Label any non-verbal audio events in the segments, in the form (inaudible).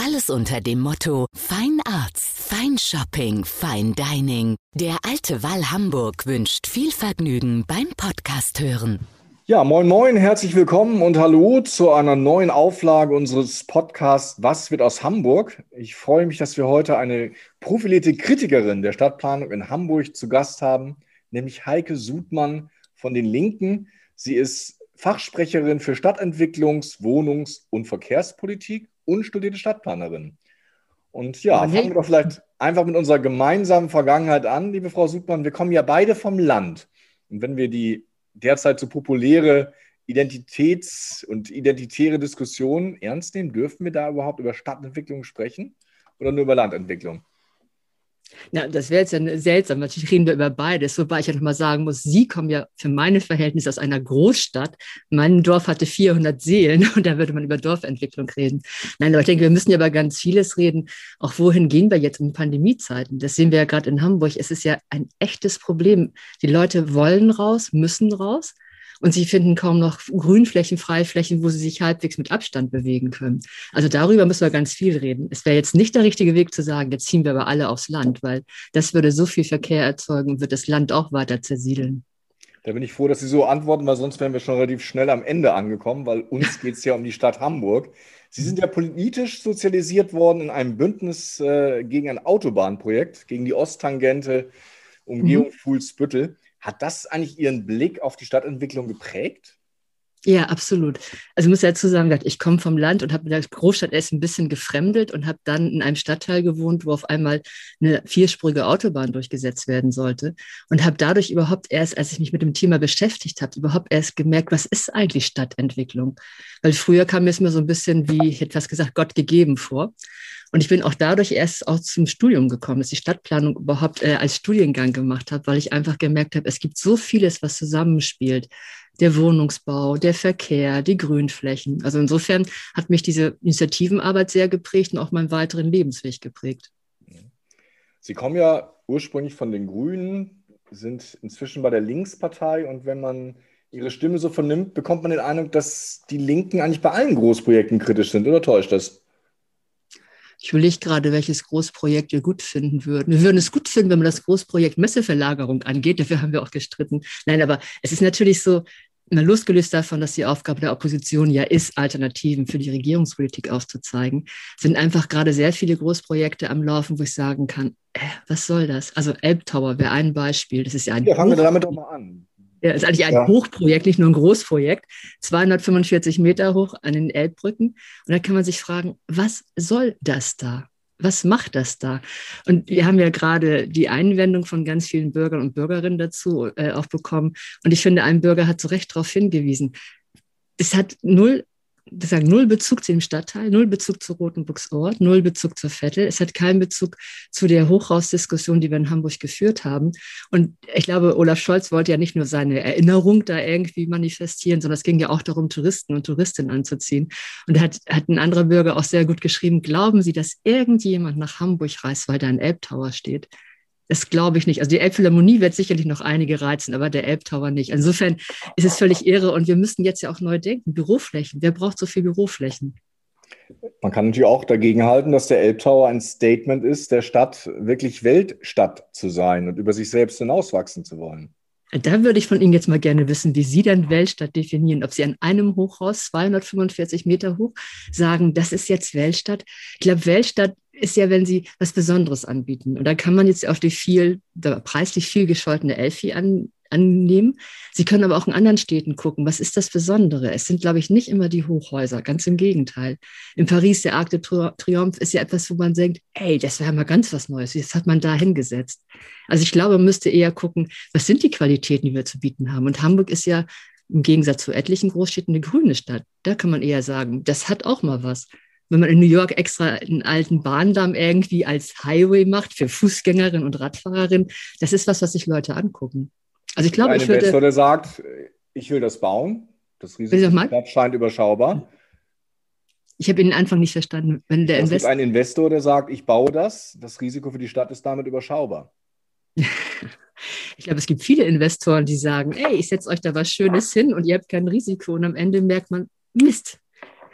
Alles unter dem Motto Fine Arts, Fine Shopping, Fine Dining. Der alte Wall Hamburg wünscht viel Vergnügen beim Podcast hören. Ja, moin, moin, herzlich willkommen und hallo zu einer neuen Auflage unseres Podcasts Was wird aus Hamburg? Ich freue mich, dass wir heute eine profilierte Kritikerin der Stadtplanung in Hamburg zu Gast haben, nämlich Heike Sudmann von den Linken. Sie ist Fachsprecherin für Stadtentwicklungs-, Wohnungs- und Verkehrspolitik und studierte Stadtplanerin. Und ja, fangen wir doch vielleicht einfach mit unserer gemeinsamen Vergangenheit an, liebe Frau Sudmann. Wir kommen ja beide vom Land. Und wenn wir die derzeit so populäre Identitäts- und identitäre Diskussion ernst nehmen, dürfen wir da überhaupt über Stadtentwicklung sprechen oder nur über Landentwicklung? Na, das wäre jetzt ja seltsam. Natürlich reden wir über beides, wobei ich ja nochmal sagen muss, Sie kommen ja für meine Verhältnisse aus einer Großstadt. Mein Dorf hatte 400 Seelen (laughs) und da würde man über Dorfentwicklung reden. Nein, aber ich denke, wir müssen ja über ganz vieles reden. Auch wohin gehen wir jetzt in Pandemiezeiten? Das sehen wir ja gerade in Hamburg. Es ist ja ein echtes Problem. Die Leute wollen raus, müssen raus und sie finden kaum noch Grünflächen, Freiflächen, wo sie sich halbwegs mit Abstand bewegen können. Also darüber müssen wir ganz viel reden. Es wäre jetzt nicht der richtige Weg zu sagen, jetzt ziehen wir aber alle aufs Land, weil das würde so viel Verkehr erzeugen und wird das Land auch weiter zersiedeln. Da bin ich froh, dass Sie so antworten, weil sonst wären wir schon relativ schnell am Ende angekommen, weil uns (laughs) geht es ja um die Stadt Hamburg. Sie sind ja politisch sozialisiert worden in einem Bündnis äh, gegen ein Autobahnprojekt, gegen die Osttangente, Umgehung mhm. Fuhlsbüttel. Hat das eigentlich Ihren Blick auf die Stadtentwicklung geprägt? Ja, absolut. Also ich muss dazu sagen, ich komme vom Land und habe in der Großstadt erst ein bisschen gefremdet und habe dann in einem Stadtteil gewohnt, wo auf einmal eine vierspurige Autobahn durchgesetzt werden sollte und habe dadurch überhaupt erst, als ich mich mit dem Thema beschäftigt habe, überhaupt erst gemerkt, was ist eigentlich Stadtentwicklung? Weil früher kam mir es mir so ein bisschen wie, ich hätte fast gesagt, Gott gegeben vor. Und ich bin auch dadurch erst auch zum Studium gekommen, dass ich Stadtplanung überhaupt äh, als Studiengang gemacht habe, weil ich einfach gemerkt habe, es gibt so vieles, was zusammenspielt. Der Wohnungsbau, der Verkehr, die Grünflächen. Also insofern hat mich diese Initiativenarbeit sehr geprägt und auch meinen weiteren Lebensweg geprägt. Sie kommen ja ursprünglich von den Grünen, sind inzwischen bei der Linkspartei und wenn man Ihre Stimme so vernimmt, bekommt man den Eindruck, dass die Linken eigentlich bei allen Großprojekten kritisch sind, oder täuscht das? Ich überlege gerade, welches Großprojekt wir gut finden würden. Wir würden es gut finden, wenn man das Großprojekt Messeverlagerung angeht. Dafür haben wir auch gestritten. Nein, aber es ist natürlich so, mal losgelöst davon, dass die Aufgabe der Opposition ja ist, Alternativen für die Regierungspolitik aufzuzeigen, sind einfach gerade sehr viele Großprojekte am Laufen, wo ich sagen kann, äh, was soll das? Also Elbtower wäre ein Beispiel. Das ist ja ein. Ja, fangen wir damit doch mal an. Ja, ist eigentlich ein ja. Hochprojekt, nicht nur ein Großprojekt, 245 Meter hoch an den Elbbrücken. Und da kann man sich fragen, was soll das da? Was macht das da? Und wir haben ja gerade die Einwendung von ganz vielen Bürgern und Bürgerinnen dazu äh, auch bekommen. Und ich finde, ein Bürger hat zu Recht darauf hingewiesen. Es hat null sagen, null Bezug zu dem Stadtteil, null Bezug zu Rotenburgsort, null Bezug zur Vettel. Es hat keinen Bezug zu der Hochhausdiskussion, die wir in Hamburg geführt haben. Und ich glaube, Olaf Scholz wollte ja nicht nur seine Erinnerung da irgendwie manifestieren, sondern es ging ja auch darum, Touristen und Touristinnen anzuziehen. Und da hat, hat ein anderer Bürger auch sehr gut geschrieben, glauben Sie, dass irgendjemand nach Hamburg reist, weil da ein Elbtower steht? Das glaube ich nicht. Also die Elbphilharmonie wird sicherlich noch einige reizen, aber der Elbtower nicht. Insofern ist es völlig irre und wir müssen jetzt ja auch neu denken. Büroflächen. Wer braucht so viel Büroflächen? Man kann natürlich auch dagegen halten, dass der Elbtower ein Statement ist, der Stadt wirklich Weltstadt zu sein und über sich selbst hinauswachsen zu wollen. Da würde ich von Ihnen jetzt mal gerne wissen, wie Sie dann Weltstadt definieren. Ob Sie an einem Hochhaus 245 Meter hoch sagen, das ist jetzt Weltstadt. Ich glaube, Weltstadt ist ja, wenn sie was Besonderes anbieten. Und da kann man jetzt auch die viel, preislich viel gescholtene Elfi an, annehmen. Sie können aber auch in anderen Städten gucken, was ist das Besondere? Es sind, glaube ich, nicht immer die Hochhäuser, ganz im Gegenteil. In Paris, der Arc de Triomphe, ist ja etwas, wo man denkt, ey, das wäre mal ganz was Neues. Jetzt hat man da hingesetzt. Also ich glaube, man müsste eher gucken, was sind die Qualitäten, die wir zu bieten haben? Und Hamburg ist ja im Gegensatz zu etlichen Großstädten eine grüne Stadt. Da kann man eher sagen, das hat auch mal was. Wenn man in New York extra einen alten Bahndamm irgendwie als Highway macht für Fußgängerinnen und Radfahrerinnen, das ist was, was sich Leute angucken. Also ich glaube, ein ich würde, Investor, der sagt, ich will das bauen, das Risiko scheint überschaubar. Ich habe den Anfang nicht verstanden. Wenn der es gibt einen Investor, der sagt, ich baue das, das Risiko für die Stadt ist damit überschaubar. (laughs) ich glaube, es gibt viele Investoren, die sagen, ey, ich setze euch da was Schönes hin und ihr habt kein Risiko. Und am Ende merkt man, Mist,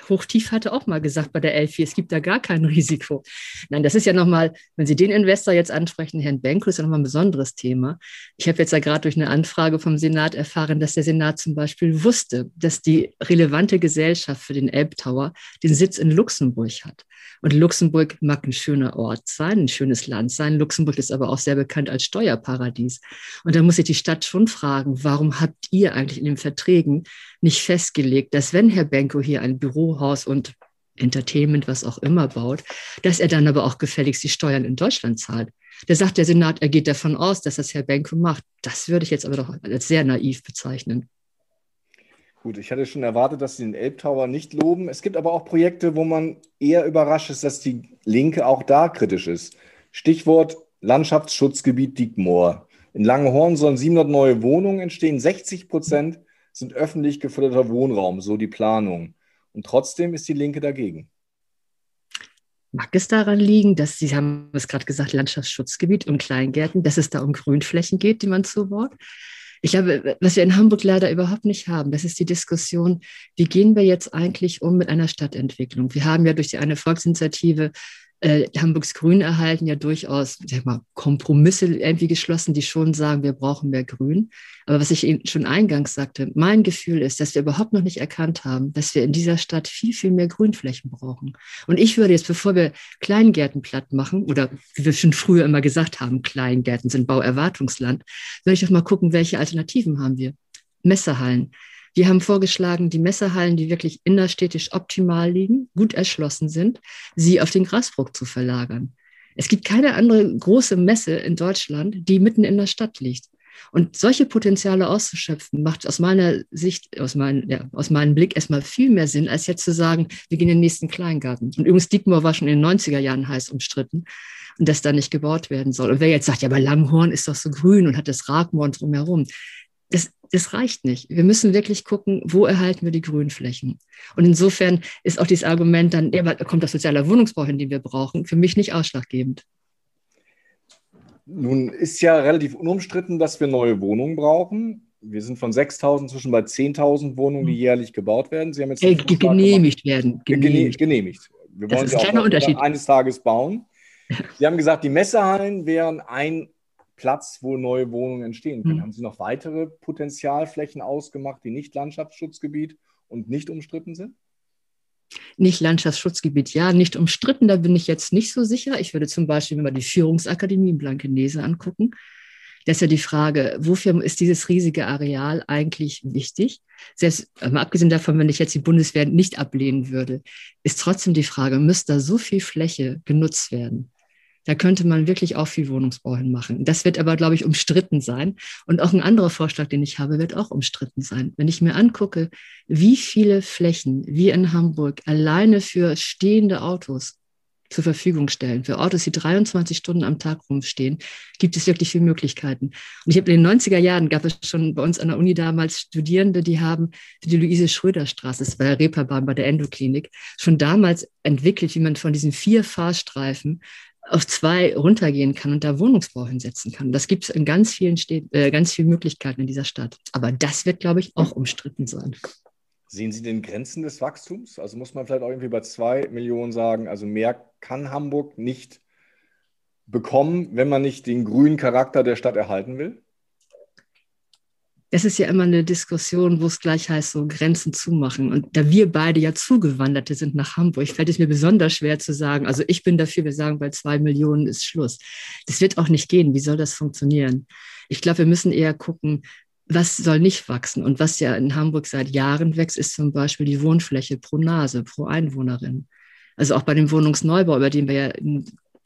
Hochtief hatte auch mal gesagt bei der Elfi, es gibt da gar kein (laughs) Risiko. Nein, das ist ja nochmal, wenn Sie den Investor jetzt ansprechen, Herrn Benko, ist ja nochmal ein besonderes Thema. Ich habe jetzt ja gerade durch eine Anfrage vom Senat erfahren, dass der Senat zum Beispiel wusste, dass die relevante Gesellschaft für den Elbtower den Sitz in Luxemburg hat. Und Luxemburg mag ein schöner Ort sein, ein schönes Land sein. Luxemburg ist aber auch sehr bekannt als Steuerparadies. Und da muss sich die Stadt schon fragen, warum habt ihr eigentlich in den Verträgen nicht festgelegt, dass wenn Herr Benko hier ein Bürohaus und Entertainment, was auch immer baut, dass er dann aber auch gefälligst die Steuern in Deutschland zahlt. Da sagt der Senat, er geht davon aus, dass das Herr Benko macht. Das würde ich jetzt aber doch als sehr naiv bezeichnen. Gut, ich hatte schon erwartet, dass Sie den Elbtower nicht loben. Es gibt aber auch Projekte, wo man eher überrascht ist, dass die Linke auch da kritisch ist. Stichwort Landschaftsschutzgebiet Diekmoor. In Langenhorn sollen 700 neue Wohnungen entstehen. 60 Prozent sind öffentlich geförderter Wohnraum, so die Planung. Und trotzdem ist die Linke dagegen. Mag es daran liegen, dass Sie haben es gerade gesagt, Landschaftsschutzgebiet und Kleingärten, dass es da um Grünflächen geht, die man zubaut? Ich glaube, was wir in Hamburg leider überhaupt nicht haben, das ist die Diskussion, wie gehen wir jetzt eigentlich um mit einer Stadtentwicklung? Wir haben ja durch eine Volksinitiative äh, Hamburgs Grün erhalten ja durchaus sag mal, Kompromisse irgendwie geschlossen, die schon sagen, wir brauchen mehr Grün. Aber was ich Ihnen schon eingangs sagte, mein Gefühl ist, dass wir überhaupt noch nicht erkannt haben, dass wir in dieser Stadt viel, viel mehr Grünflächen brauchen. Und ich würde jetzt, bevor wir Kleingärten platt machen, oder wie wir schon früher immer gesagt haben, Kleingärten sind Bauerwartungsland, würde ich doch mal gucken, welche Alternativen haben wir. Messehallen. Wir haben vorgeschlagen, die Messehallen, die wirklich innerstädtisch optimal liegen, gut erschlossen sind, sie auf den Grasbruch zu verlagern. Es gibt keine andere große Messe in Deutschland, die mitten in der Stadt liegt. Und solche Potenziale auszuschöpfen, macht aus meiner Sicht, aus, mein, ja, aus meinem Blick erstmal viel mehr Sinn, als jetzt zu sagen, wir gehen in den nächsten Kleingarten. Und übrigens, Diekmoor war schon in den 90er Jahren heiß umstritten und dass da nicht gebaut werden soll. Und wer jetzt sagt, ja, aber Langhorn ist doch so grün und hat das Ragmoor drumherum das, das reicht nicht. Wir müssen wirklich gucken, wo erhalten wir die Grünflächen. Und insofern ist auch dieses Argument dann, ja, kommt das sozialer Wohnungsbau hin, den wir brauchen, für mich nicht ausschlaggebend. Nun ist ja relativ unumstritten, dass wir neue Wohnungen brauchen. Wir sind von 6.000 zwischen bei 10.000 Wohnungen, die hm. jährlich gebaut werden. Sie haben jetzt hey, genehmigt werden. Genehmigt. genehmigt. Wir wollen das ist ein Unterschied. eines Tages bauen. (laughs) Sie haben gesagt, die Messehallen wären ein Platz, wo neue Wohnungen entstehen können. Mhm. Haben Sie noch weitere Potenzialflächen ausgemacht, die nicht Landschaftsschutzgebiet und nicht umstritten sind? Nicht Landschaftsschutzgebiet, ja, nicht umstritten, da bin ich jetzt nicht so sicher. Ich würde zum Beispiel mal die Führungsakademie in Blankenese angucken. Das ist ja die Frage, wofür ist dieses riesige Areal eigentlich wichtig? Selbst mal abgesehen davon, wenn ich jetzt die Bundeswehr nicht ablehnen würde, ist trotzdem die Frage, müsste da so viel Fläche genutzt werden? Da könnte man wirklich auch viel Wohnungsbau hinmachen. Das wird aber, glaube ich, umstritten sein. Und auch ein anderer Vorschlag, den ich habe, wird auch umstritten sein. Wenn ich mir angucke, wie viele Flächen wir in Hamburg alleine für stehende Autos zur Verfügung stellen. Für Autos, die 23 Stunden am Tag rumstehen, gibt es wirklich viele Möglichkeiten. Und ich habe in den 90er Jahren, gab es schon bei uns an der Uni damals Studierende, die haben für die Luise-Schröder-Straße, das war der Reeperbahn bei der Endoklinik, schon damals entwickelt, wie man von diesen vier Fahrstreifen auf zwei runtergehen kann und da Wohnungsbau hinsetzen kann. Das gibt es in ganz vielen Städten, äh, ganz vielen Möglichkeiten in dieser Stadt. Aber das wird, glaube ich, auch umstritten sein. Sehen Sie den Grenzen des Wachstums? Also muss man vielleicht auch irgendwie bei zwei Millionen sagen, also mehr kann Hamburg nicht bekommen, wenn man nicht den grünen Charakter der Stadt erhalten will? Das ist ja immer eine Diskussion, wo es gleich heißt, so Grenzen zumachen. Und da wir beide ja Zugewanderte sind nach Hamburg, fällt es mir besonders schwer zu sagen, also ich bin dafür, wir sagen, bei zwei Millionen ist Schluss. Das wird auch nicht gehen. Wie soll das funktionieren? Ich glaube, wir müssen eher gucken, was soll nicht wachsen? Und was ja in Hamburg seit Jahren wächst, ist zum Beispiel die Wohnfläche pro Nase, pro Einwohnerin. Also auch bei dem Wohnungsneubau, über den wir ja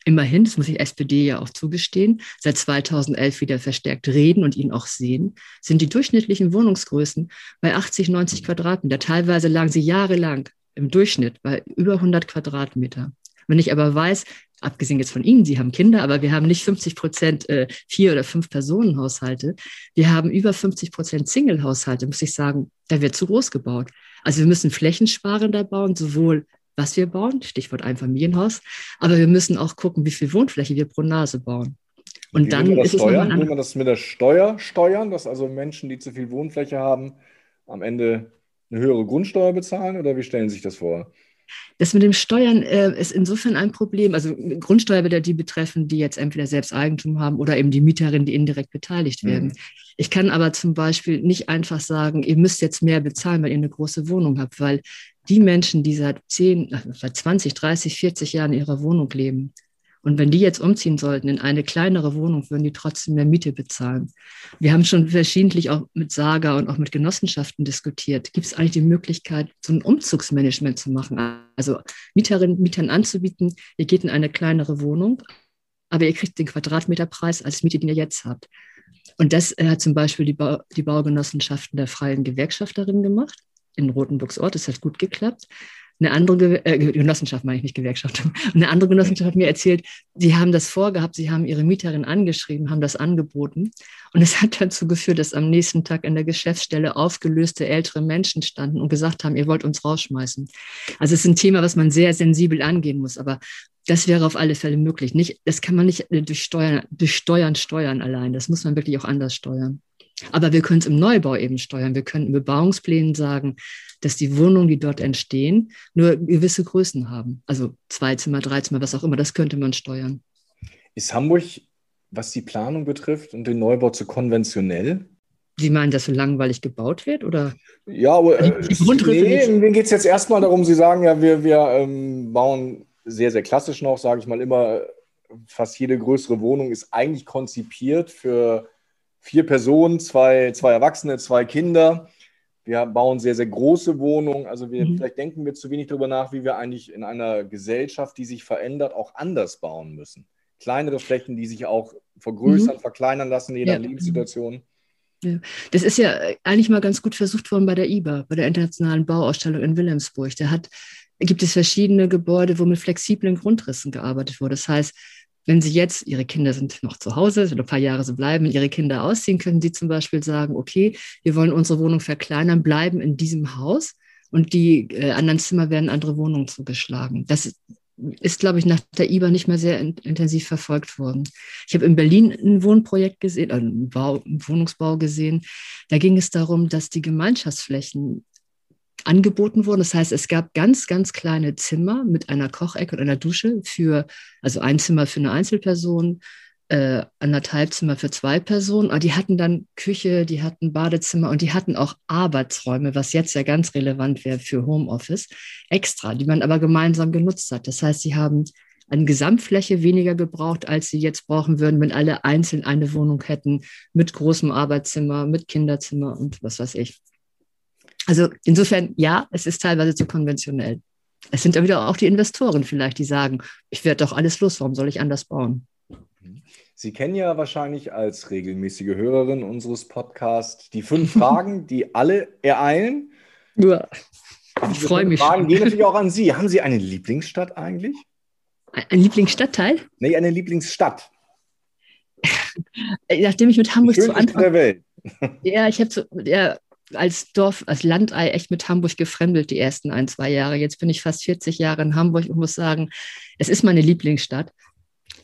immerhin, das muss die SPD ja auch zugestehen, seit 2011 wieder verstärkt reden und ihn auch sehen, sind die durchschnittlichen Wohnungsgrößen bei 80, 90 Quadratmeter. Teilweise lagen sie jahrelang im Durchschnitt bei über 100 Quadratmeter. Wenn ich aber weiß, abgesehen jetzt von Ihnen, Sie haben Kinder, aber wir haben nicht 50 Prozent äh, vier oder fünf Personen Haushalte. Wir haben über 50 Prozent Single Haushalte, muss ich sagen, da wird zu groß gebaut. Also wir müssen flächensparender bauen, sowohl was wir bauen, Stichwort Einfamilienhaus, aber wir müssen auch gucken, wie viel Wohnfläche wir pro Nase bauen. Und wie dann ist steuern? es Will man das mit der Steuer steuern, dass also Menschen, die zu viel Wohnfläche haben, am Ende eine höhere Grundsteuer bezahlen oder wie stellen Sie sich das vor? Das mit dem Steuern äh, ist insofern ein Problem. Also Grundsteuer wird ja die betreffen, die jetzt entweder selbst Eigentum haben oder eben die Mieterinnen, die indirekt beteiligt werden. Mhm. Ich kann aber zum Beispiel nicht einfach sagen, ihr müsst jetzt mehr bezahlen, weil ihr eine große Wohnung habt, weil die Menschen, die seit 10, seit 20, 30, 40 Jahren in ihrer Wohnung leben, und wenn die jetzt umziehen sollten in eine kleinere Wohnung, würden die trotzdem mehr Miete bezahlen. Wir haben schon verschiedentlich auch mit Saga und auch mit Genossenschaften diskutiert. Gibt es eigentlich die Möglichkeit, so ein Umzugsmanagement zu machen? Also Mieterinnen, Mietern anzubieten, ihr geht in eine kleinere Wohnung, aber ihr kriegt den Quadratmeterpreis als Miete, den ihr jetzt habt. Und das hat zum Beispiel die, ba die Baugenossenschaften der freien Gewerkschafterinnen gemacht in Rotenburgsort. Das hat gut geklappt. Eine andere äh, Genossenschaft, meine ich nicht Gewerkschaft, (laughs) eine andere Genossenschaft hat mir erzählt, sie haben das vorgehabt, sie haben ihre Mieterin angeschrieben, haben das angeboten. Und es hat dazu geführt, dass am nächsten Tag in der Geschäftsstelle aufgelöste ältere Menschen standen und gesagt haben, ihr wollt uns rausschmeißen. Also es ist ein Thema, was man sehr sensibel angehen muss. Aber das wäre auf alle Fälle möglich. Nicht, das kann man nicht durch Steuern, durch Steuern steuern allein. Das muss man wirklich auch anders steuern. Aber wir können es im Neubau eben steuern. Wir können in Bebauungsplänen sagen, dass die Wohnungen, die dort entstehen, nur gewisse Größen haben. Also zwei Zimmer, drei Zimmer, was auch immer. Das könnte man steuern. Ist Hamburg, was die Planung betrifft und den Neubau zu konventionell? Sie meinen, dass so langweilig gebaut wird? Oder? Ja, aber äh, nee, mir geht es jetzt erstmal darum, Sie sagen ja, wir, wir ähm, bauen sehr, sehr klassisch noch, sage ich mal immer, fast jede größere Wohnung ist eigentlich konzipiert für vier Personen, zwei, zwei Erwachsene, zwei Kinder. Wir bauen sehr, sehr große Wohnungen. Also wir, mhm. vielleicht denken wir zu wenig darüber nach, wie wir eigentlich in einer Gesellschaft, die sich verändert, auch anders bauen müssen. Kleinere Flächen, die sich auch vergrößern, mhm. verkleinern lassen, je nach ja. Lebenssituation. Ja. Das ist ja eigentlich mal ganz gut versucht worden bei der IBA, bei der Internationalen Bauausstellung in Wilhelmsburg. Da hat, gibt es verschiedene Gebäude, wo mit flexiblen Grundrissen gearbeitet wurde. Das heißt, wenn Sie jetzt, Ihre Kinder sind noch zu Hause, oder ein paar Jahre so bleiben, Ihre Kinder ausziehen, können Sie zum Beispiel sagen, okay, wir wollen unsere Wohnung verkleinern, bleiben in diesem Haus und die äh, anderen Zimmer werden andere Wohnungen zugeschlagen. Das ist, glaube ich, nach der IBA nicht mehr sehr in, intensiv verfolgt worden. Ich habe in Berlin ein Wohnprojekt gesehen, äh, einen, Bau, einen Wohnungsbau gesehen. Da ging es darum, dass die Gemeinschaftsflächen angeboten wurden. Das heißt, es gab ganz, ganz kleine Zimmer mit einer Kochecke und einer Dusche für, also ein Zimmer für eine Einzelperson, äh, anderthalb Zimmer für zwei Personen. Aber die hatten dann Küche, die hatten Badezimmer und die hatten auch Arbeitsräume, was jetzt ja ganz relevant wäre für Homeoffice, extra, die man aber gemeinsam genutzt hat. Das heißt, sie haben an Gesamtfläche weniger gebraucht, als sie jetzt brauchen würden, wenn alle einzeln eine Wohnung hätten, mit großem Arbeitszimmer, mit Kinderzimmer und was weiß ich. Also insofern, ja, es ist teilweise zu konventionell. Es sind ja wieder auch die Investoren vielleicht, die sagen, ich werde doch alles los, warum soll ich anders bauen? Sie kennen ja wahrscheinlich als regelmäßige Hörerin unseres Podcasts die fünf Fragen, (laughs) die alle ereilen. Ja, ich freue mich. Fragen gehen natürlich (laughs) auch an Sie. Haben Sie eine Lieblingsstadt eigentlich? Ein Lieblingsstadtteil? Nee, eine Lieblingsstadt. (laughs) Nachdem ich mit Hamburg zu Anfang... der Welt. Ja, ich habe so, ja, als Dorf, als Landei echt mit Hamburg gefremdelt die ersten ein, zwei Jahre. Jetzt bin ich fast 40 Jahre in Hamburg und muss sagen, es ist meine Lieblingsstadt.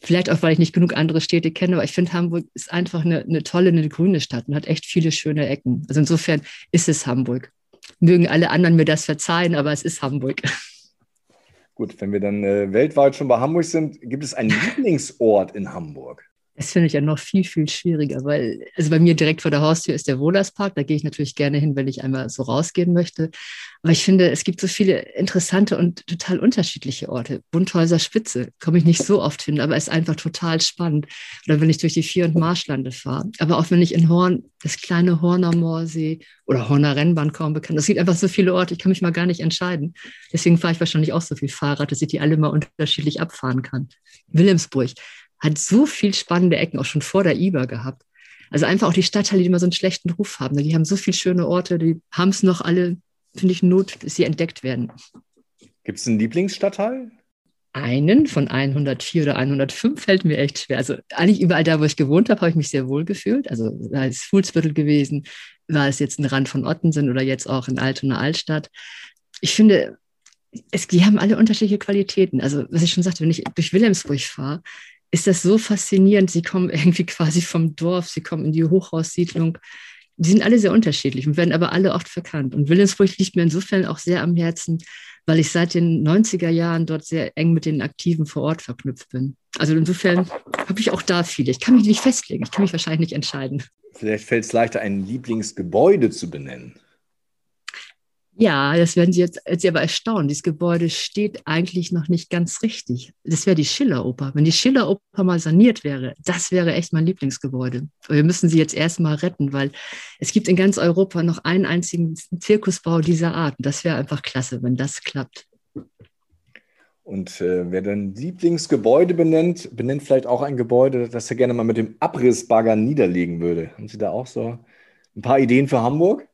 Vielleicht auch, weil ich nicht genug andere Städte kenne, aber ich finde, Hamburg ist einfach eine, eine tolle, eine grüne Stadt und hat echt viele schöne Ecken. Also insofern ist es Hamburg. Mögen alle anderen mir das verzeihen, aber es ist Hamburg. Gut, wenn wir dann äh, weltweit schon bei Hamburg sind, gibt es einen (laughs) Lieblingsort in Hamburg? Das finde ich ja noch viel, viel schwieriger, weil, also bei mir direkt vor der Haustür ist der Wohlerspark. Da gehe ich natürlich gerne hin, wenn ich einmal so rausgehen möchte. Aber ich finde, es gibt so viele interessante und total unterschiedliche Orte. Bunthäuser Spitze komme ich nicht so oft hin, aber ist einfach total spannend. Oder wenn ich durch die Vier- und Marschlande fahre. Aber auch wenn ich in Horn, das kleine Horner Moorsee oder Horner Rennbahn kaum bekannt. Es gibt einfach so viele Orte, ich kann mich mal gar nicht entscheiden. Deswegen fahre ich wahrscheinlich auch so viel Fahrrad, dass ich die alle mal unterschiedlich abfahren kann. Wilhelmsburg hat so viel spannende Ecken auch schon vor der IBA gehabt. Also einfach auch die Stadtteile, die immer so einen schlechten Ruf haben. Die haben so viele schöne Orte, die haben es noch alle, finde ich, Not, dass sie entdeckt werden. Gibt es einen Lieblingsstadtteil? Einen von 104 oder 105 fällt mir echt schwer. Also eigentlich überall da, wo ich gewohnt habe, habe ich mich sehr wohl gefühlt. Also da ist Fuhlsviertel gewesen, war es jetzt ein Rand von Ottensen oder jetzt auch in Altona Altstadt. Ich finde, es, die haben alle unterschiedliche Qualitäten. Also was ich schon sagte, wenn ich durch Wilhelmsburg fahre, ist das so faszinierend. Sie kommen irgendwie (laughs) quasi vom Dorf, sie kommen in die Hochhaussiedlung. Die sind alle sehr unterschiedlich und werden aber alle oft verkannt. Und Wilhelmsburg liegt mir insofern auch sehr am Herzen, weil ich seit den 90er Jahren dort sehr eng mit den Aktiven vor Ort verknüpft bin. Also insofern habe ich auch da viele. Ich kann mich nicht festlegen, ich kann mich wahrscheinlich nicht entscheiden. Vielleicht fällt es leichter, ein Lieblingsgebäude zu benennen. Ja, das werden Sie jetzt, jetzt aber erstaunen. Dieses Gebäude steht eigentlich noch nicht ganz richtig. Das wäre die Schilleroper. Wenn die Schilleroper mal saniert wäre, das wäre echt mein Lieblingsgebäude. Wir müssen sie jetzt erstmal retten, weil es gibt in ganz Europa noch einen einzigen Zirkusbau dieser Art. Das wäre einfach klasse, wenn das klappt. Und äh, wer dann Lieblingsgebäude benennt, benennt vielleicht auch ein Gebäude, das er gerne mal mit dem Abrissbagger niederlegen würde. Haben Sie da auch so ein paar Ideen für Hamburg?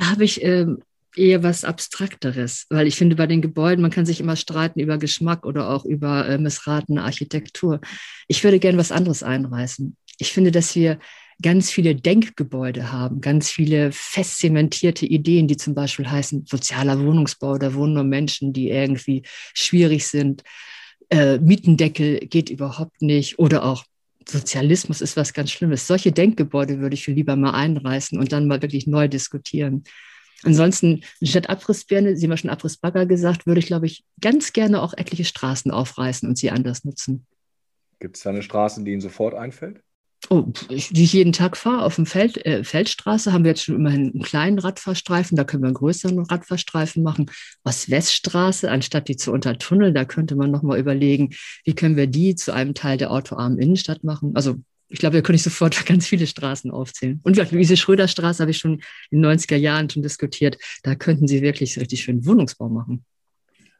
Da habe ich ähm, eher was Abstrakteres, weil ich finde, bei den Gebäuden, man kann sich immer streiten über Geschmack oder auch über äh, missratene Architektur. Ich würde gerne was anderes einreißen. Ich finde, dass wir ganz viele Denkgebäude haben, ganz viele fest zementierte Ideen, die zum Beispiel heißen, sozialer Wohnungsbau, da wohnen nur Menschen, die irgendwie schwierig sind. Äh, Mietendeckel geht überhaupt nicht oder auch Sozialismus ist was ganz Schlimmes. Solche Denkgebäude würde ich lieber mal einreißen und dann mal wirklich neu diskutieren. Ansonsten, statt Abrissbirne, Sie haben schon Abrissbagger gesagt, würde ich, glaube ich, ganz gerne auch etliche Straßen aufreißen und sie anders nutzen. Gibt es da eine Straße, die Ihnen sofort einfällt? Oh, die ich jeden Tag fahre, auf dem Feld, äh, Feldstraße haben wir jetzt schon immerhin einen kleinen Radfahrstreifen, da können wir einen größeren Radfahrstreifen machen. Ost-West-Straße, anstatt die zu untertunneln, da könnte man nochmal überlegen, wie können wir die zu einem Teil der autoarmen Innenstadt machen. Also ich glaube, (laughs) da könnte ich sofort ganz viele Straßen aufzählen. Und wie Luise Schröder-Straße habe ich schon in den 90er Jahren schon diskutiert. Da könnten Sie wirklich richtig schön Wohnungsbau machen.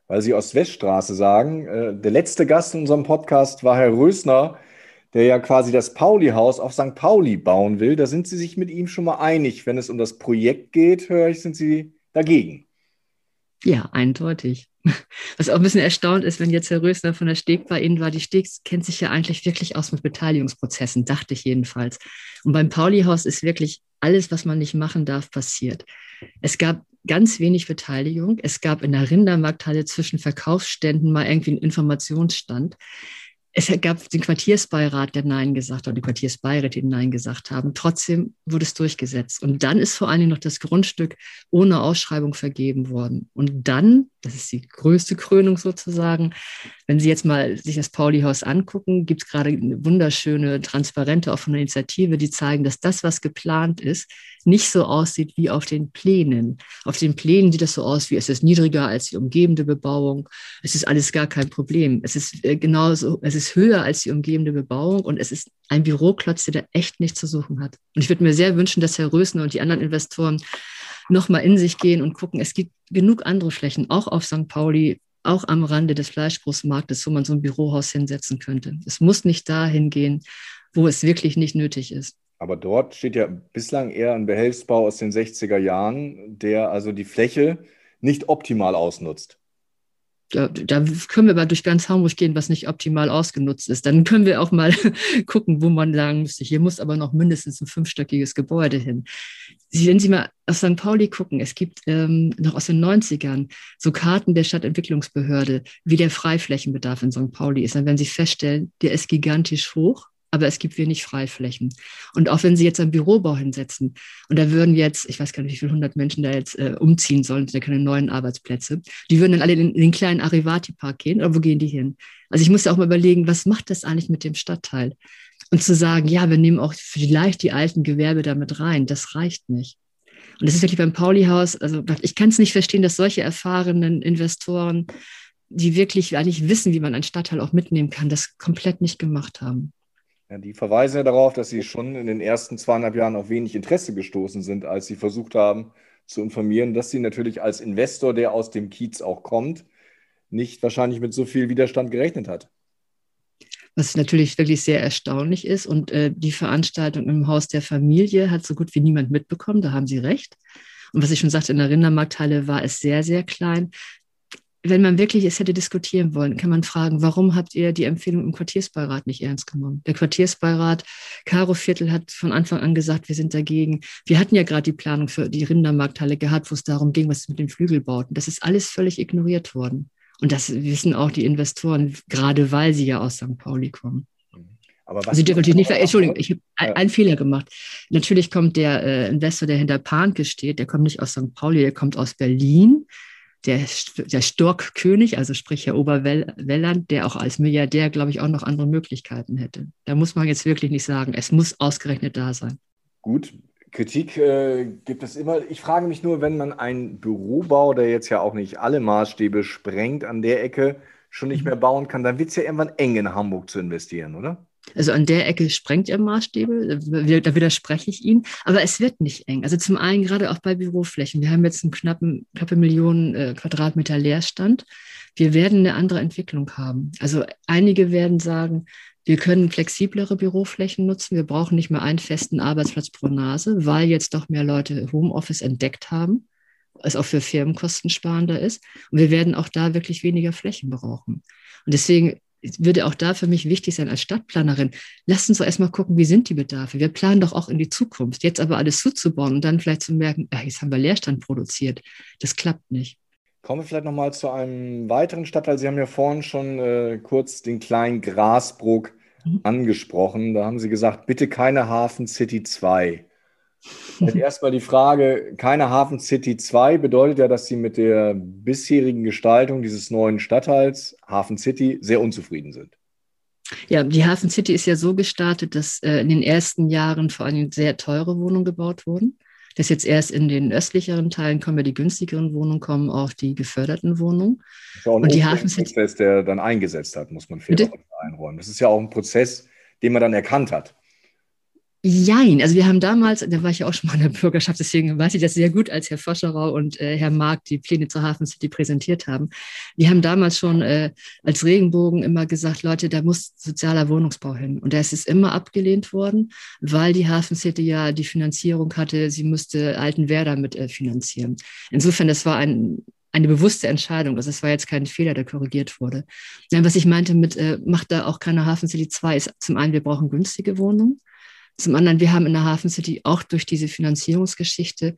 Weil Sie Ost-West-Straße sagen, äh, der letzte Gast in unserem Podcast war Herr Rösner, der ja quasi das Pauli-Haus auf St. Pauli bauen will. Da sind Sie sich mit ihm schon mal einig. Wenn es um das Projekt geht, höre ich, sind Sie dagegen. Ja, eindeutig. (laughs) Was auch ein bisschen erstaunt ist, wenn jetzt Herr Rösner von der Steg bei Ihnen war. Die Steg kennt sich ja eigentlich wirklich aus mit Beteiligungsprozessen, dachte ich jedenfalls. Und beim Pauli-Haus ist wirklich alles, was man nicht machen darf, passiert. Es gab ganz wenig Beteiligung. Es gab in der Rindermarkthalle zwischen Verkaufsständen mal irgendwie einen Informationsstand es gab den Quartiersbeirat, der Nein gesagt hat, oder die Quartiersbeiräte, die Nein gesagt haben. Trotzdem wurde es durchgesetzt. Und dann ist vor allen Dingen noch das Grundstück ohne Ausschreibung vergeben worden. Und dann, das ist die größte Krönung sozusagen, wenn Sie jetzt mal sich das Pauli-Haus angucken, gibt es gerade eine wunderschöne Transparente auch von der Initiative, die zeigen, dass das, was geplant ist, nicht so aussieht wie auf den Plänen. Auf den Plänen sieht das so aus, wie es ist niedriger als die umgebende Bebauung. Es ist alles gar kein Problem. Es ist äh, genauso, es ist höher als die umgebende Bebauung und es ist ein Büroklotz, der da echt nichts zu suchen hat. Und ich würde mir sehr wünschen, dass Herr Rösner und die anderen Investoren nochmal in sich gehen und gucken, es gibt genug andere Flächen, auch auf St. Pauli, auch am Rande des Fleischgroßmarktes, wo man so ein Bürohaus hinsetzen könnte. Es muss nicht dahin gehen, wo es wirklich nicht nötig ist. Aber dort steht ja bislang eher ein Behelfsbau aus den 60er Jahren, der also die Fläche nicht optimal ausnutzt. Ja, da können wir mal durch ganz Hamburg gehen, was nicht optimal ausgenutzt ist. Dann können wir auch mal (laughs) gucken, wo man sagen müsste, hier muss aber noch mindestens ein fünfstöckiges Gebäude hin. Wenn Sie mal auf St. Pauli gucken, es gibt ähm, noch aus den 90ern so Karten der Stadtentwicklungsbehörde, wie der Freiflächenbedarf in St. Pauli ist. Dann werden Sie feststellen, der ist gigantisch hoch aber es gibt wenig Freiflächen. Und auch wenn Sie jetzt einen Bürobau hinsetzen und da würden jetzt, ich weiß gar nicht, wie viele hundert Menschen da jetzt äh, umziehen sollen, da keine neuen Arbeitsplätze, die würden dann alle in, in den kleinen Arivati-Park gehen, oder wo gehen die hin? Also ich musste auch mal überlegen, was macht das eigentlich mit dem Stadtteil? Und zu sagen, ja, wir nehmen auch vielleicht die alten Gewerbe damit rein, das reicht nicht. Und das ist wirklich beim Pauli-Haus, also ich kann es nicht verstehen, dass solche erfahrenen Investoren, die wirklich eigentlich wissen, wie man einen Stadtteil auch mitnehmen kann, das komplett nicht gemacht haben. Ja, die verweisen ja darauf, dass sie schon in den ersten zweieinhalb Jahren auf wenig Interesse gestoßen sind, als sie versucht haben zu informieren, dass sie natürlich als Investor, der aus dem Kiez auch kommt, nicht wahrscheinlich mit so viel Widerstand gerechnet hat. Was natürlich wirklich sehr erstaunlich ist. Und äh, die Veranstaltung im Haus der Familie hat so gut wie niemand mitbekommen, da haben Sie recht. Und was ich schon sagte, in der Rindermarkthalle war es sehr, sehr klein wenn man wirklich es hätte diskutieren wollen, kann man fragen, warum habt ihr die Empfehlung im Quartiersbeirat nicht ernst genommen? Der Quartiersbeirat, Caro Viertel hat von Anfang an gesagt, wir sind dagegen. Wir hatten ja gerade die Planung für die Rindermarkthalle gehabt, wo es darum ging, was mit den Flügelbauten. Das ist alles völlig ignoriert worden. Und das wissen auch die Investoren, gerade weil sie ja aus St. Pauli kommen. Aber was also natürlich nicht, Entschuldigung, ich habe ja. einen Fehler gemacht. Natürlich kommt der äh, Investor, der hinter Panke steht, der kommt nicht aus St. Pauli, der kommt aus Berlin der, der Storkkönig, also sprich Herr Oberwelland, der auch als Milliardär, glaube ich, auch noch andere Möglichkeiten hätte. Da muss man jetzt wirklich nicht sagen, es muss ausgerechnet da sein. Gut, Kritik äh, gibt es immer. Ich frage mich nur, wenn man einen Bürobau, der jetzt ja auch nicht alle Maßstäbe sprengt, an der Ecke schon nicht mhm. mehr bauen kann, dann wird es ja irgendwann eng in Hamburg zu investieren, oder? Also an der Ecke sprengt er Maßstäbe, da widerspreche ich Ihnen, aber es wird nicht eng. Also zum einen gerade auch bei Büroflächen. Wir haben jetzt einen knappen, knappe Millionen äh, Quadratmeter Leerstand. Wir werden eine andere Entwicklung haben. Also einige werden sagen, wir können flexiblere Büroflächen nutzen. Wir brauchen nicht mehr einen festen Arbeitsplatz pro Nase, weil jetzt doch mehr Leute Homeoffice entdeckt haben, es auch für Firmen kostensparender ist. Und wir werden auch da wirklich weniger Flächen brauchen. Und deswegen würde auch da für mich wichtig sein als Stadtplanerin. Lasst uns doch erstmal gucken, wie sind die Bedarfe. Wir planen doch auch in die Zukunft. Jetzt aber alles zuzubauen und dann vielleicht zu merken, ach, jetzt haben wir Leerstand produziert. Das klappt nicht. Kommen wir vielleicht nochmal zu einem weiteren Stadtteil. Sie haben ja vorhin schon äh, kurz den kleinen Grasbruck mhm. angesprochen. Da haben Sie gesagt, bitte keine Hafen City 2. (laughs) Erstmal die Frage, keine Hafen City 2 bedeutet ja, dass Sie mit der bisherigen Gestaltung dieses neuen Stadtteils Hafen City sehr unzufrieden sind. Ja, die Hafen City ist ja so gestartet, dass äh, in den ersten Jahren vor allem sehr teure Wohnungen gebaut wurden. Dass jetzt erst in den östlicheren Teilen kommen ja die günstigeren Wohnungen, kommen auch die geförderten Wohnungen. Das ist ja auch ein Und die Hafen Prozess, der dann eingesetzt hat, muss man fair einräumen. Das ist ja auch ein Prozess, den man dann erkannt hat. Jein, also wir haben damals, da war ich ja auch schon mal in der Bürgerschaft, deswegen weiß ich das sehr gut, als Herr Foscherau und äh, Herr Mark die Pläne zur Hafen City präsentiert haben. Wir haben damals schon äh, als Regenbogen immer gesagt, Leute, da muss sozialer Wohnungsbau hin. Und das ist immer abgelehnt worden, weil die Hafen City ja die Finanzierung hatte, sie musste Altenwerder mit äh, finanzieren. Insofern, das war ein, eine bewusste Entscheidung. Also es war jetzt kein Fehler, der korrigiert wurde. Nein, was ich meinte mit, äh, macht da auch keine Hafen City 2, ist zum einen, wir brauchen günstige Wohnungen. Zum anderen, wir haben in der Hafen City auch durch diese Finanzierungsgeschichte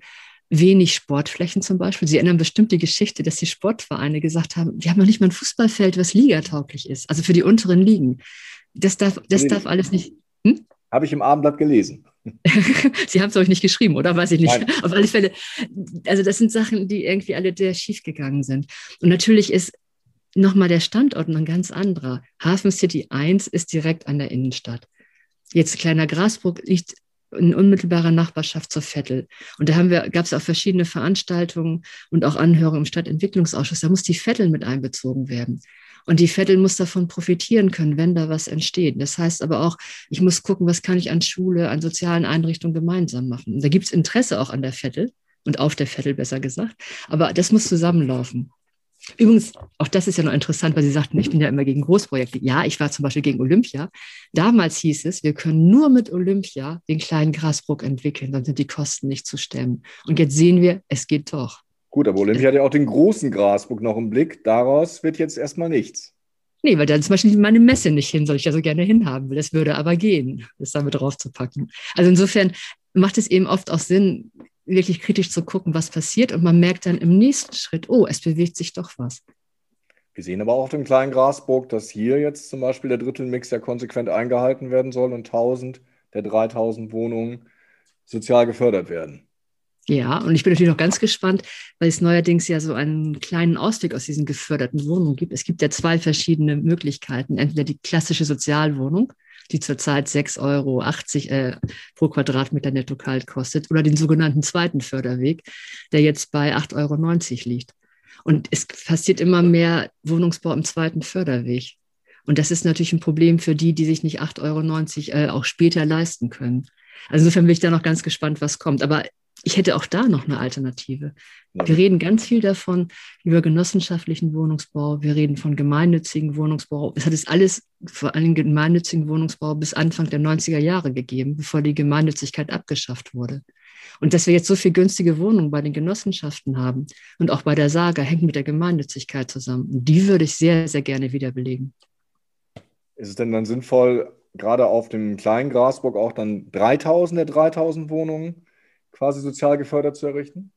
wenig Sportflächen zum Beispiel. Sie erinnern bestimmt die Geschichte, dass die Sportvereine gesagt haben, wir haben noch nicht mal ein Fußballfeld, was ligatauglich ist, also für die unteren Ligen. Das darf, das darf alles nicht. Hm? Habe ich im Abendblatt gelesen. (laughs) Sie haben es euch nicht geschrieben, oder? Weiß ich nicht. Nein. Auf alle Fälle. Also, das sind Sachen, die irgendwie alle sehr schief gegangen sind. Und natürlich ist nochmal der Standort ein ganz anderer. Hafen City 1 ist direkt an der Innenstadt. Jetzt kleiner Grasbruck liegt in unmittelbarer Nachbarschaft zur Vettel. Und da gab es auch verschiedene Veranstaltungen und auch Anhörungen im Stadtentwicklungsausschuss. Da muss die Vettel mit einbezogen werden. Und die Vettel muss davon profitieren können, wenn da was entsteht. Das heißt aber auch, ich muss gucken, was kann ich an Schule, an sozialen Einrichtungen gemeinsam machen. Da gibt es Interesse auch an der Vettel und auf der Vettel besser gesagt. Aber das muss zusammenlaufen. Übrigens, auch das ist ja noch interessant, weil Sie sagten, ich bin ja immer gegen Großprojekte. Ja, ich war zum Beispiel gegen Olympia. Damals hieß es, wir können nur mit Olympia den kleinen Grasbruck entwickeln, dann sind die Kosten nicht zu stemmen. Und jetzt sehen wir, es geht doch. Gut, aber Olympia hat ja auch den großen Grasbruck noch im Blick. Daraus wird jetzt erstmal nichts. Nee, weil da zum Beispiel meine Messe nicht hin soll ich ja so gerne hinhaben will. Das würde aber gehen, das damit draufzupacken. Also insofern macht es eben oft auch Sinn, wirklich kritisch zu gucken, was passiert. Und man merkt dann im nächsten Schritt, oh, es bewegt sich doch was. Wir sehen aber auch auf dem kleinen Grasburg, dass hier jetzt zum Beispiel der Drittelmix ja konsequent eingehalten werden soll und 1000 der 3000 Wohnungen sozial gefördert werden. Ja, und ich bin natürlich noch ganz gespannt, weil es neuerdings ja so einen kleinen Ausstieg aus diesen geförderten Wohnungen gibt. Es gibt ja zwei verschiedene Möglichkeiten. Entweder die klassische Sozialwohnung, die zurzeit 6,80 Euro äh, pro Quadratmeter netto kalt kostet, oder den sogenannten zweiten Förderweg, der jetzt bei 8,90 Euro liegt. Und es passiert immer mehr Wohnungsbau im zweiten Förderweg. Und das ist natürlich ein Problem für die, die sich nicht 8,90 Euro äh, auch später leisten können. Also insofern bin ich da noch ganz gespannt, was kommt. Aber ich hätte auch da noch eine Alternative. Wir reden ganz viel davon über genossenschaftlichen Wohnungsbau. Wir reden von gemeinnützigen Wohnungsbau. Es hat es alles vor allem gemeinnützigen Wohnungsbau bis Anfang der 90er Jahre gegeben, bevor die Gemeinnützigkeit abgeschafft wurde. Und dass wir jetzt so viel günstige Wohnungen bei den Genossenschaften haben und auch bei der Saga, hängt mit der Gemeinnützigkeit zusammen. Und die würde ich sehr, sehr gerne wiederbelegen. Ist es denn dann sinnvoll, gerade auf dem kleinen Grasburg auch dann 3000 der 3000 Wohnungen quasi sozial gefördert zu errichten?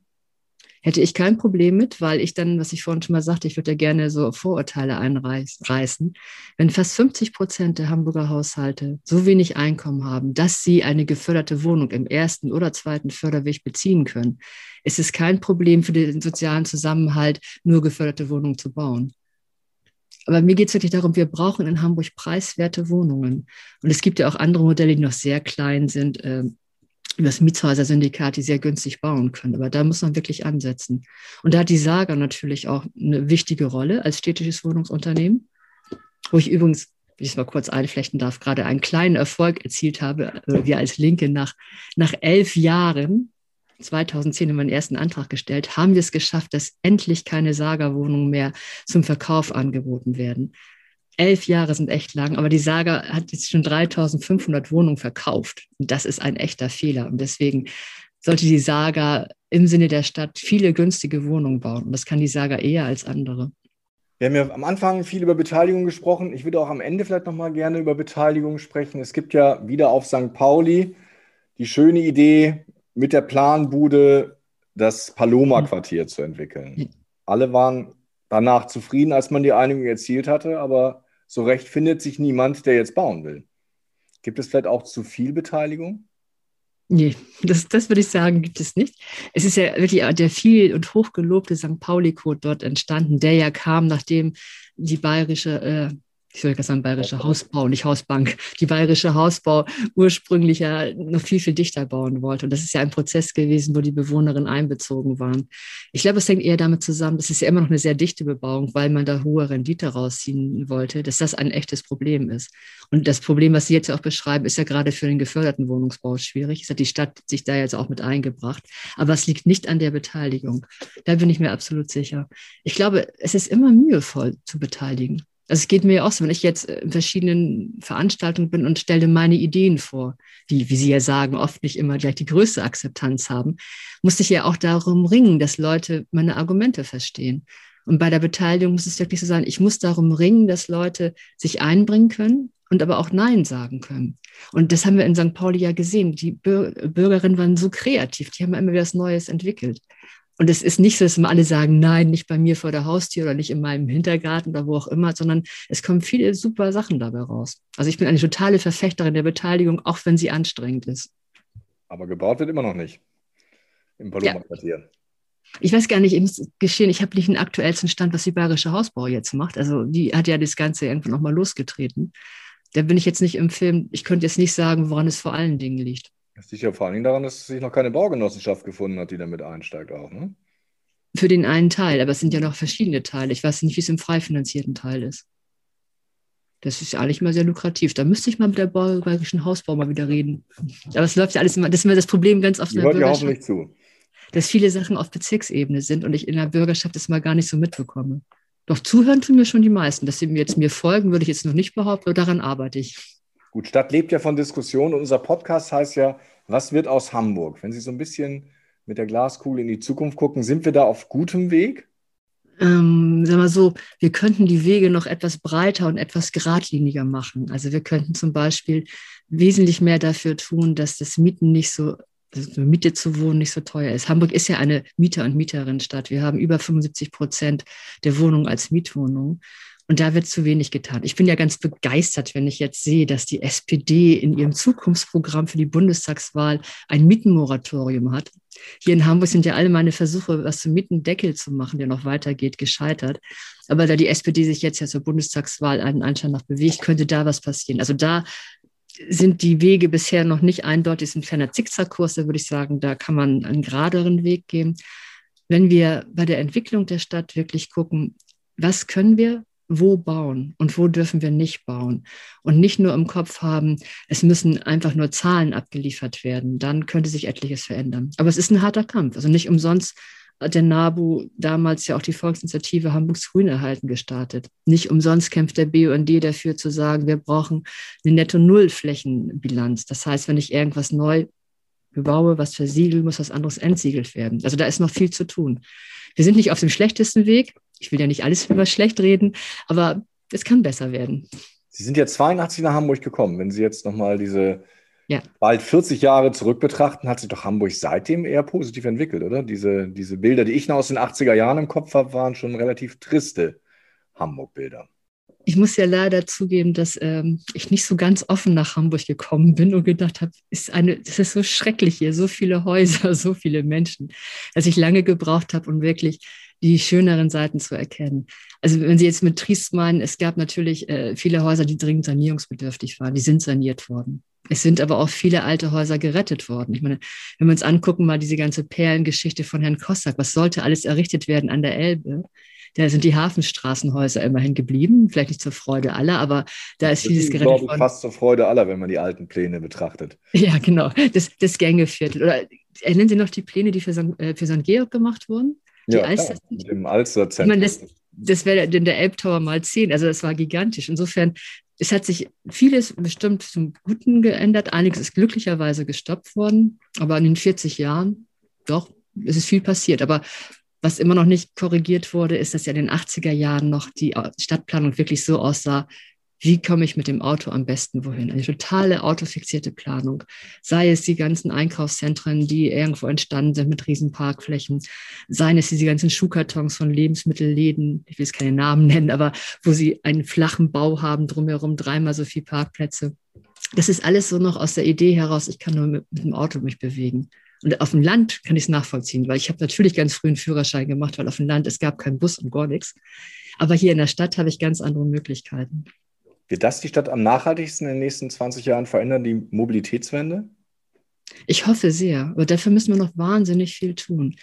Hätte ich kein Problem mit, weil ich dann, was ich vorhin schon mal sagte, ich würde ja gerne so Vorurteile einreißen. Wenn fast 50 Prozent der Hamburger Haushalte so wenig Einkommen haben, dass sie eine geförderte Wohnung im ersten oder zweiten Förderweg beziehen können, ist es kein Problem für den sozialen Zusammenhalt, nur geförderte Wohnungen zu bauen. Aber mir geht es wirklich darum, wir brauchen in Hamburg preiswerte Wohnungen. Und es gibt ja auch andere Modelle, die noch sehr klein sind, äh, über das Mietshäuser-Syndikat, die sehr günstig bauen können. Aber da muss man wirklich ansetzen. Und da hat die Saga natürlich auch eine wichtige Rolle als städtisches Wohnungsunternehmen, wo ich übrigens, wenn ich es mal kurz einflechten darf, gerade einen kleinen Erfolg erzielt habe. Also wir als Linke nach, nach elf Jahren 2010 haben wir den ersten Antrag gestellt, haben wir es geschafft, dass endlich keine Saga-Wohnungen mehr zum Verkauf angeboten werden. Elf Jahre sind echt lang, aber die Saga hat jetzt schon 3500 Wohnungen verkauft. Und das ist ein echter Fehler. Und deswegen sollte die Saga im Sinne der Stadt viele günstige Wohnungen bauen. Und das kann die Saga eher als andere. Wir haben ja am Anfang viel über Beteiligung gesprochen. Ich würde auch am Ende vielleicht nochmal gerne über Beteiligung sprechen. Es gibt ja wieder auf St. Pauli die schöne Idee, mit der Planbude das Paloma-Quartier zu entwickeln. Alle waren danach zufrieden, als man die Einigung erzielt hatte, aber so recht findet sich niemand, der jetzt bauen will. Gibt es vielleicht auch zu viel Beteiligung? Nee, das, das würde ich sagen, gibt es nicht. Es ist ja wirklich der viel und hochgelobte St. Pauli-Code dort entstanden, der ja kam, nachdem die bayerische äh, ich soll sagen, Bayerische Hausbau, nicht Hausbank, die Bayerische Hausbau ursprünglich ja noch viel, viel dichter bauen wollte. Und das ist ja ein Prozess gewesen, wo die Bewohnerinnen einbezogen waren. Ich glaube, es hängt eher damit zusammen, das ist ja immer noch eine sehr dichte Bebauung, weil man da hohe Rendite rausziehen wollte, dass das ein echtes Problem ist. Und das Problem, was Sie jetzt auch beschreiben, ist ja gerade für den geförderten Wohnungsbau schwierig. Es hat die Stadt sich da jetzt auch mit eingebracht. Aber es liegt nicht an der Beteiligung. Da bin ich mir absolut sicher. Ich glaube, es ist immer mühevoll zu beteiligen. Also es geht mir ja auch so, wenn ich jetzt in verschiedenen Veranstaltungen bin und stelle meine Ideen vor, die, wie Sie ja sagen, oft nicht immer gleich die größte Akzeptanz haben, musste ich ja auch darum ringen, dass Leute meine Argumente verstehen. Und bei der Beteiligung muss es wirklich so sein, ich muss darum ringen, dass Leute sich einbringen können und aber auch Nein sagen können. Und das haben wir in St. Pauli ja gesehen. Die Bürgerinnen waren so kreativ, die haben immer wieder was Neues entwickelt. Und es ist nicht so, dass immer alle sagen, nein, nicht bei mir vor der Haustür oder nicht in meinem Hintergarten oder wo auch immer, sondern es kommen viele super Sachen dabei raus. Also ich bin eine totale Verfechterin der Beteiligung, auch wenn sie anstrengend ist. Aber gebaut wird immer noch nicht im Paloma-Quartier. Ja. Ich weiß gar nicht, im Geschehen, ich habe nicht den aktuellsten Stand, was die Bayerische Hausbau jetzt macht. Also die hat ja das Ganze irgendwann nochmal losgetreten. Da bin ich jetzt nicht im Film, ich könnte jetzt nicht sagen, woran es vor allen Dingen liegt. Das liegt ja vor allen Dingen daran, dass sich noch keine Baugenossenschaft gefunden hat, die damit einsteigt auch, ne? Für den einen Teil, aber es sind ja noch verschiedene Teile. Ich weiß nicht, wie es im frei finanzierten Teil ist. Das ist ja eigentlich mal sehr lukrativ. Da müsste ich mal mit der bayerischen Hausbau mal wieder reden. Aber es läuft ja alles immer, das ist immer das Problem ganz oft in der Bürgerschaft. hoffentlich zu. Dass viele Sachen auf Bezirksebene sind und ich in der Bürgerschaft das mal gar nicht so mitbekomme. Doch zuhören tun mir schon die meisten. Dass sie mir jetzt mir folgen, würde ich jetzt noch nicht behaupten, aber daran arbeite ich. Gut, Stadt lebt ja von Diskussion und unser Podcast heißt ja, was wird aus Hamburg? Wenn Sie so ein bisschen mit der Glaskugel in die Zukunft gucken, sind wir da auf gutem Weg? Ähm, sagen wir so, wir könnten die Wege noch etwas breiter und etwas geradliniger machen. Also wir könnten zum Beispiel wesentlich mehr dafür tun, dass das Mieten nicht so also Miete zu wohnen nicht so teuer ist. Hamburg ist ja eine Mieter- und Mieterinnenstadt. Wir haben über 75 Prozent der Wohnungen als Mietwohnungen. Und da wird zu wenig getan. Ich bin ja ganz begeistert, wenn ich jetzt sehe, dass die SPD in ihrem Zukunftsprogramm für die Bundestagswahl ein Mietenmoratorium hat. Hier in Hamburg sind ja alle meine Versuche, was zum Mietendeckel zu machen, der noch weitergeht, gescheitert. Aber da die SPD sich jetzt ja zur Bundestagswahl einen Anschein nach bewegt, könnte da was passieren. Also da sind die Wege bisher noch nicht eindeutig, es ist ein ferner Zickzackkurs, da würde ich sagen, da kann man einen geraderen Weg gehen. Wenn wir bei der Entwicklung der Stadt wirklich gucken, was können wir wo bauen und wo dürfen wir nicht bauen. Und nicht nur im Kopf haben, es müssen einfach nur Zahlen abgeliefert werden. Dann könnte sich etliches verändern. Aber es ist ein harter Kampf. Also nicht umsonst hat der NABU damals ja auch die Volksinitiative Hamburgs Grün erhalten gestartet. Nicht umsonst kämpft der BUND dafür zu sagen, wir brauchen eine Netto-Null-Flächenbilanz. Das heißt, wenn ich irgendwas neu bebaue, was versiegelt, muss was anderes entsiegelt werden. Also da ist noch viel zu tun. Wir sind nicht auf dem schlechtesten Weg. Ich will ja nicht alles (laughs) über schlecht reden, aber es kann besser werden. Sie sind ja 82 nach Hamburg gekommen. Wenn Sie jetzt nochmal diese ja. bald 40 Jahre zurück betrachten, hat sich doch Hamburg seitdem eher positiv entwickelt, oder? Diese, diese Bilder, die ich noch aus den 80er Jahren im Kopf habe, waren schon relativ triste Hamburg-Bilder. Ich muss ja leider zugeben, dass ähm, ich nicht so ganz offen nach Hamburg gekommen bin und gedacht habe, ist eine, das ist so schrecklich hier, so viele Häuser, (laughs) so viele Menschen, dass ich lange gebraucht habe, um wirklich die schöneren Seiten zu erkennen. Also wenn Sie jetzt mit Triest meinen, es gab natürlich äh, viele Häuser, die dringend sanierungsbedürftig waren, die sind saniert worden. Es sind aber auch viele alte Häuser gerettet worden. Ich meine, wenn wir uns angucken, mal diese ganze Perlengeschichte von Herrn Kossack, was sollte alles errichtet werden an der Elbe? Da sind die Hafenstraßenhäuser immerhin geblieben, vielleicht nicht zur Freude aller, aber da ist vieles gerettet worden. Ich, fast zur Freude aller, wenn man die alten Pläne betrachtet. Ja, genau, das, das Gängeviertel. Oder erinnern Sie noch die Pläne, die für St. Äh, für St. Georg gemacht wurden? Die ja, Alster ja, im Alsterzentrum. Ich meine, das, das wäre der Elbtower mal zehn, also das war gigantisch. Insofern es hat sich vieles bestimmt zum Guten geändert. Einiges ist glücklicherweise gestoppt worden. Aber in den 40 Jahren, doch, es ist viel passiert. Aber was immer noch nicht korrigiert wurde, ist, dass ja in den 80er Jahren noch die Stadtplanung wirklich so aussah, wie komme ich mit dem Auto am besten wohin? Eine totale autofixierte Planung. Sei es die ganzen Einkaufszentren, die irgendwo entstanden sind mit Riesenparkflächen, seien es diese ganzen Schuhkartons von Lebensmittelläden, ich will es keine Namen (laughs) nennen, aber wo sie einen flachen Bau haben, drumherum dreimal so viel Parkplätze. Das ist alles so noch aus der Idee heraus, ich kann nur mit, mit dem Auto mich bewegen. Und auf dem Land kann ich es nachvollziehen, weil ich habe natürlich ganz früh einen Führerschein gemacht, weil auf dem Land es gab keinen Bus und gar nichts. Aber hier in der Stadt habe ich ganz andere Möglichkeiten. Wird das die Stadt am nachhaltigsten in den nächsten 20 Jahren verändern, die Mobilitätswende? Ich hoffe sehr, aber dafür müssen wir noch wahnsinnig viel tun.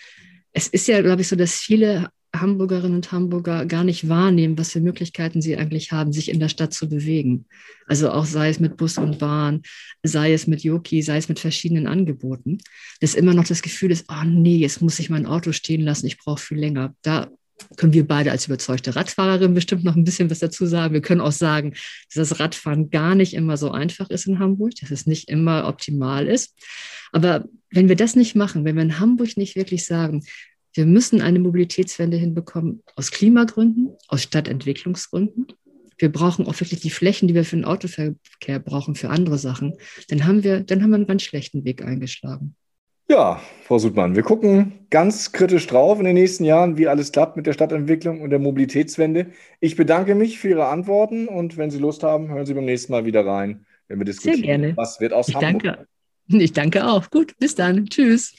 Es ist ja, glaube ich, so, dass viele Hamburgerinnen und Hamburger gar nicht wahrnehmen, was für Möglichkeiten sie eigentlich haben, sich in der Stadt zu bewegen. Also auch sei es mit Bus und Bahn, sei es mit Yoki, sei es mit verschiedenen Angeboten, dass immer noch das Gefühl ist, oh nee, jetzt muss ich mein Auto stehen lassen, ich brauche viel länger. Da können wir beide als überzeugte Radfahrerin bestimmt noch ein bisschen was dazu sagen. Wir können auch sagen, dass das Radfahren gar nicht immer so einfach ist in Hamburg, dass es nicht immer optimal ist. Aber wenn wir das nicht machen, wenn wir in Hamburg nicht wirklich sagen, wir müssen eine Mobilitätswende hinbekommen aus Klimagründen, aus Stadtentwicklungsgründen. Wir brauchen auch wirklich die Flächen, die wir für den Autoverkehr brauchen, für andere Sachen. Dann haben wir, dann haben wir einen ganz schlechten Weg eingeschlagen. Ja, Frau Sudmann, wir gucken ganz kritisch drauf in den nächsten Jahren, wie alles klappt mit der Stadtentwicklung und der Mobilitätswende. Ich bedanke mich für Ihre Antworten und wenn Sie Lust haben, hören Sie beim nächsten Mal wieder rein, wenn wir diskutieren. Sehr gerne. Was wird aus ich Hamburg? Danke. Ich danke auch. Gut, bis dann. Tschüss.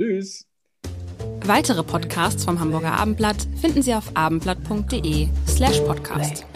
Tschüss. Weitere Podcasts vom Hamburger Abendblatt finden Sie auf abendblatt.de slash podcast.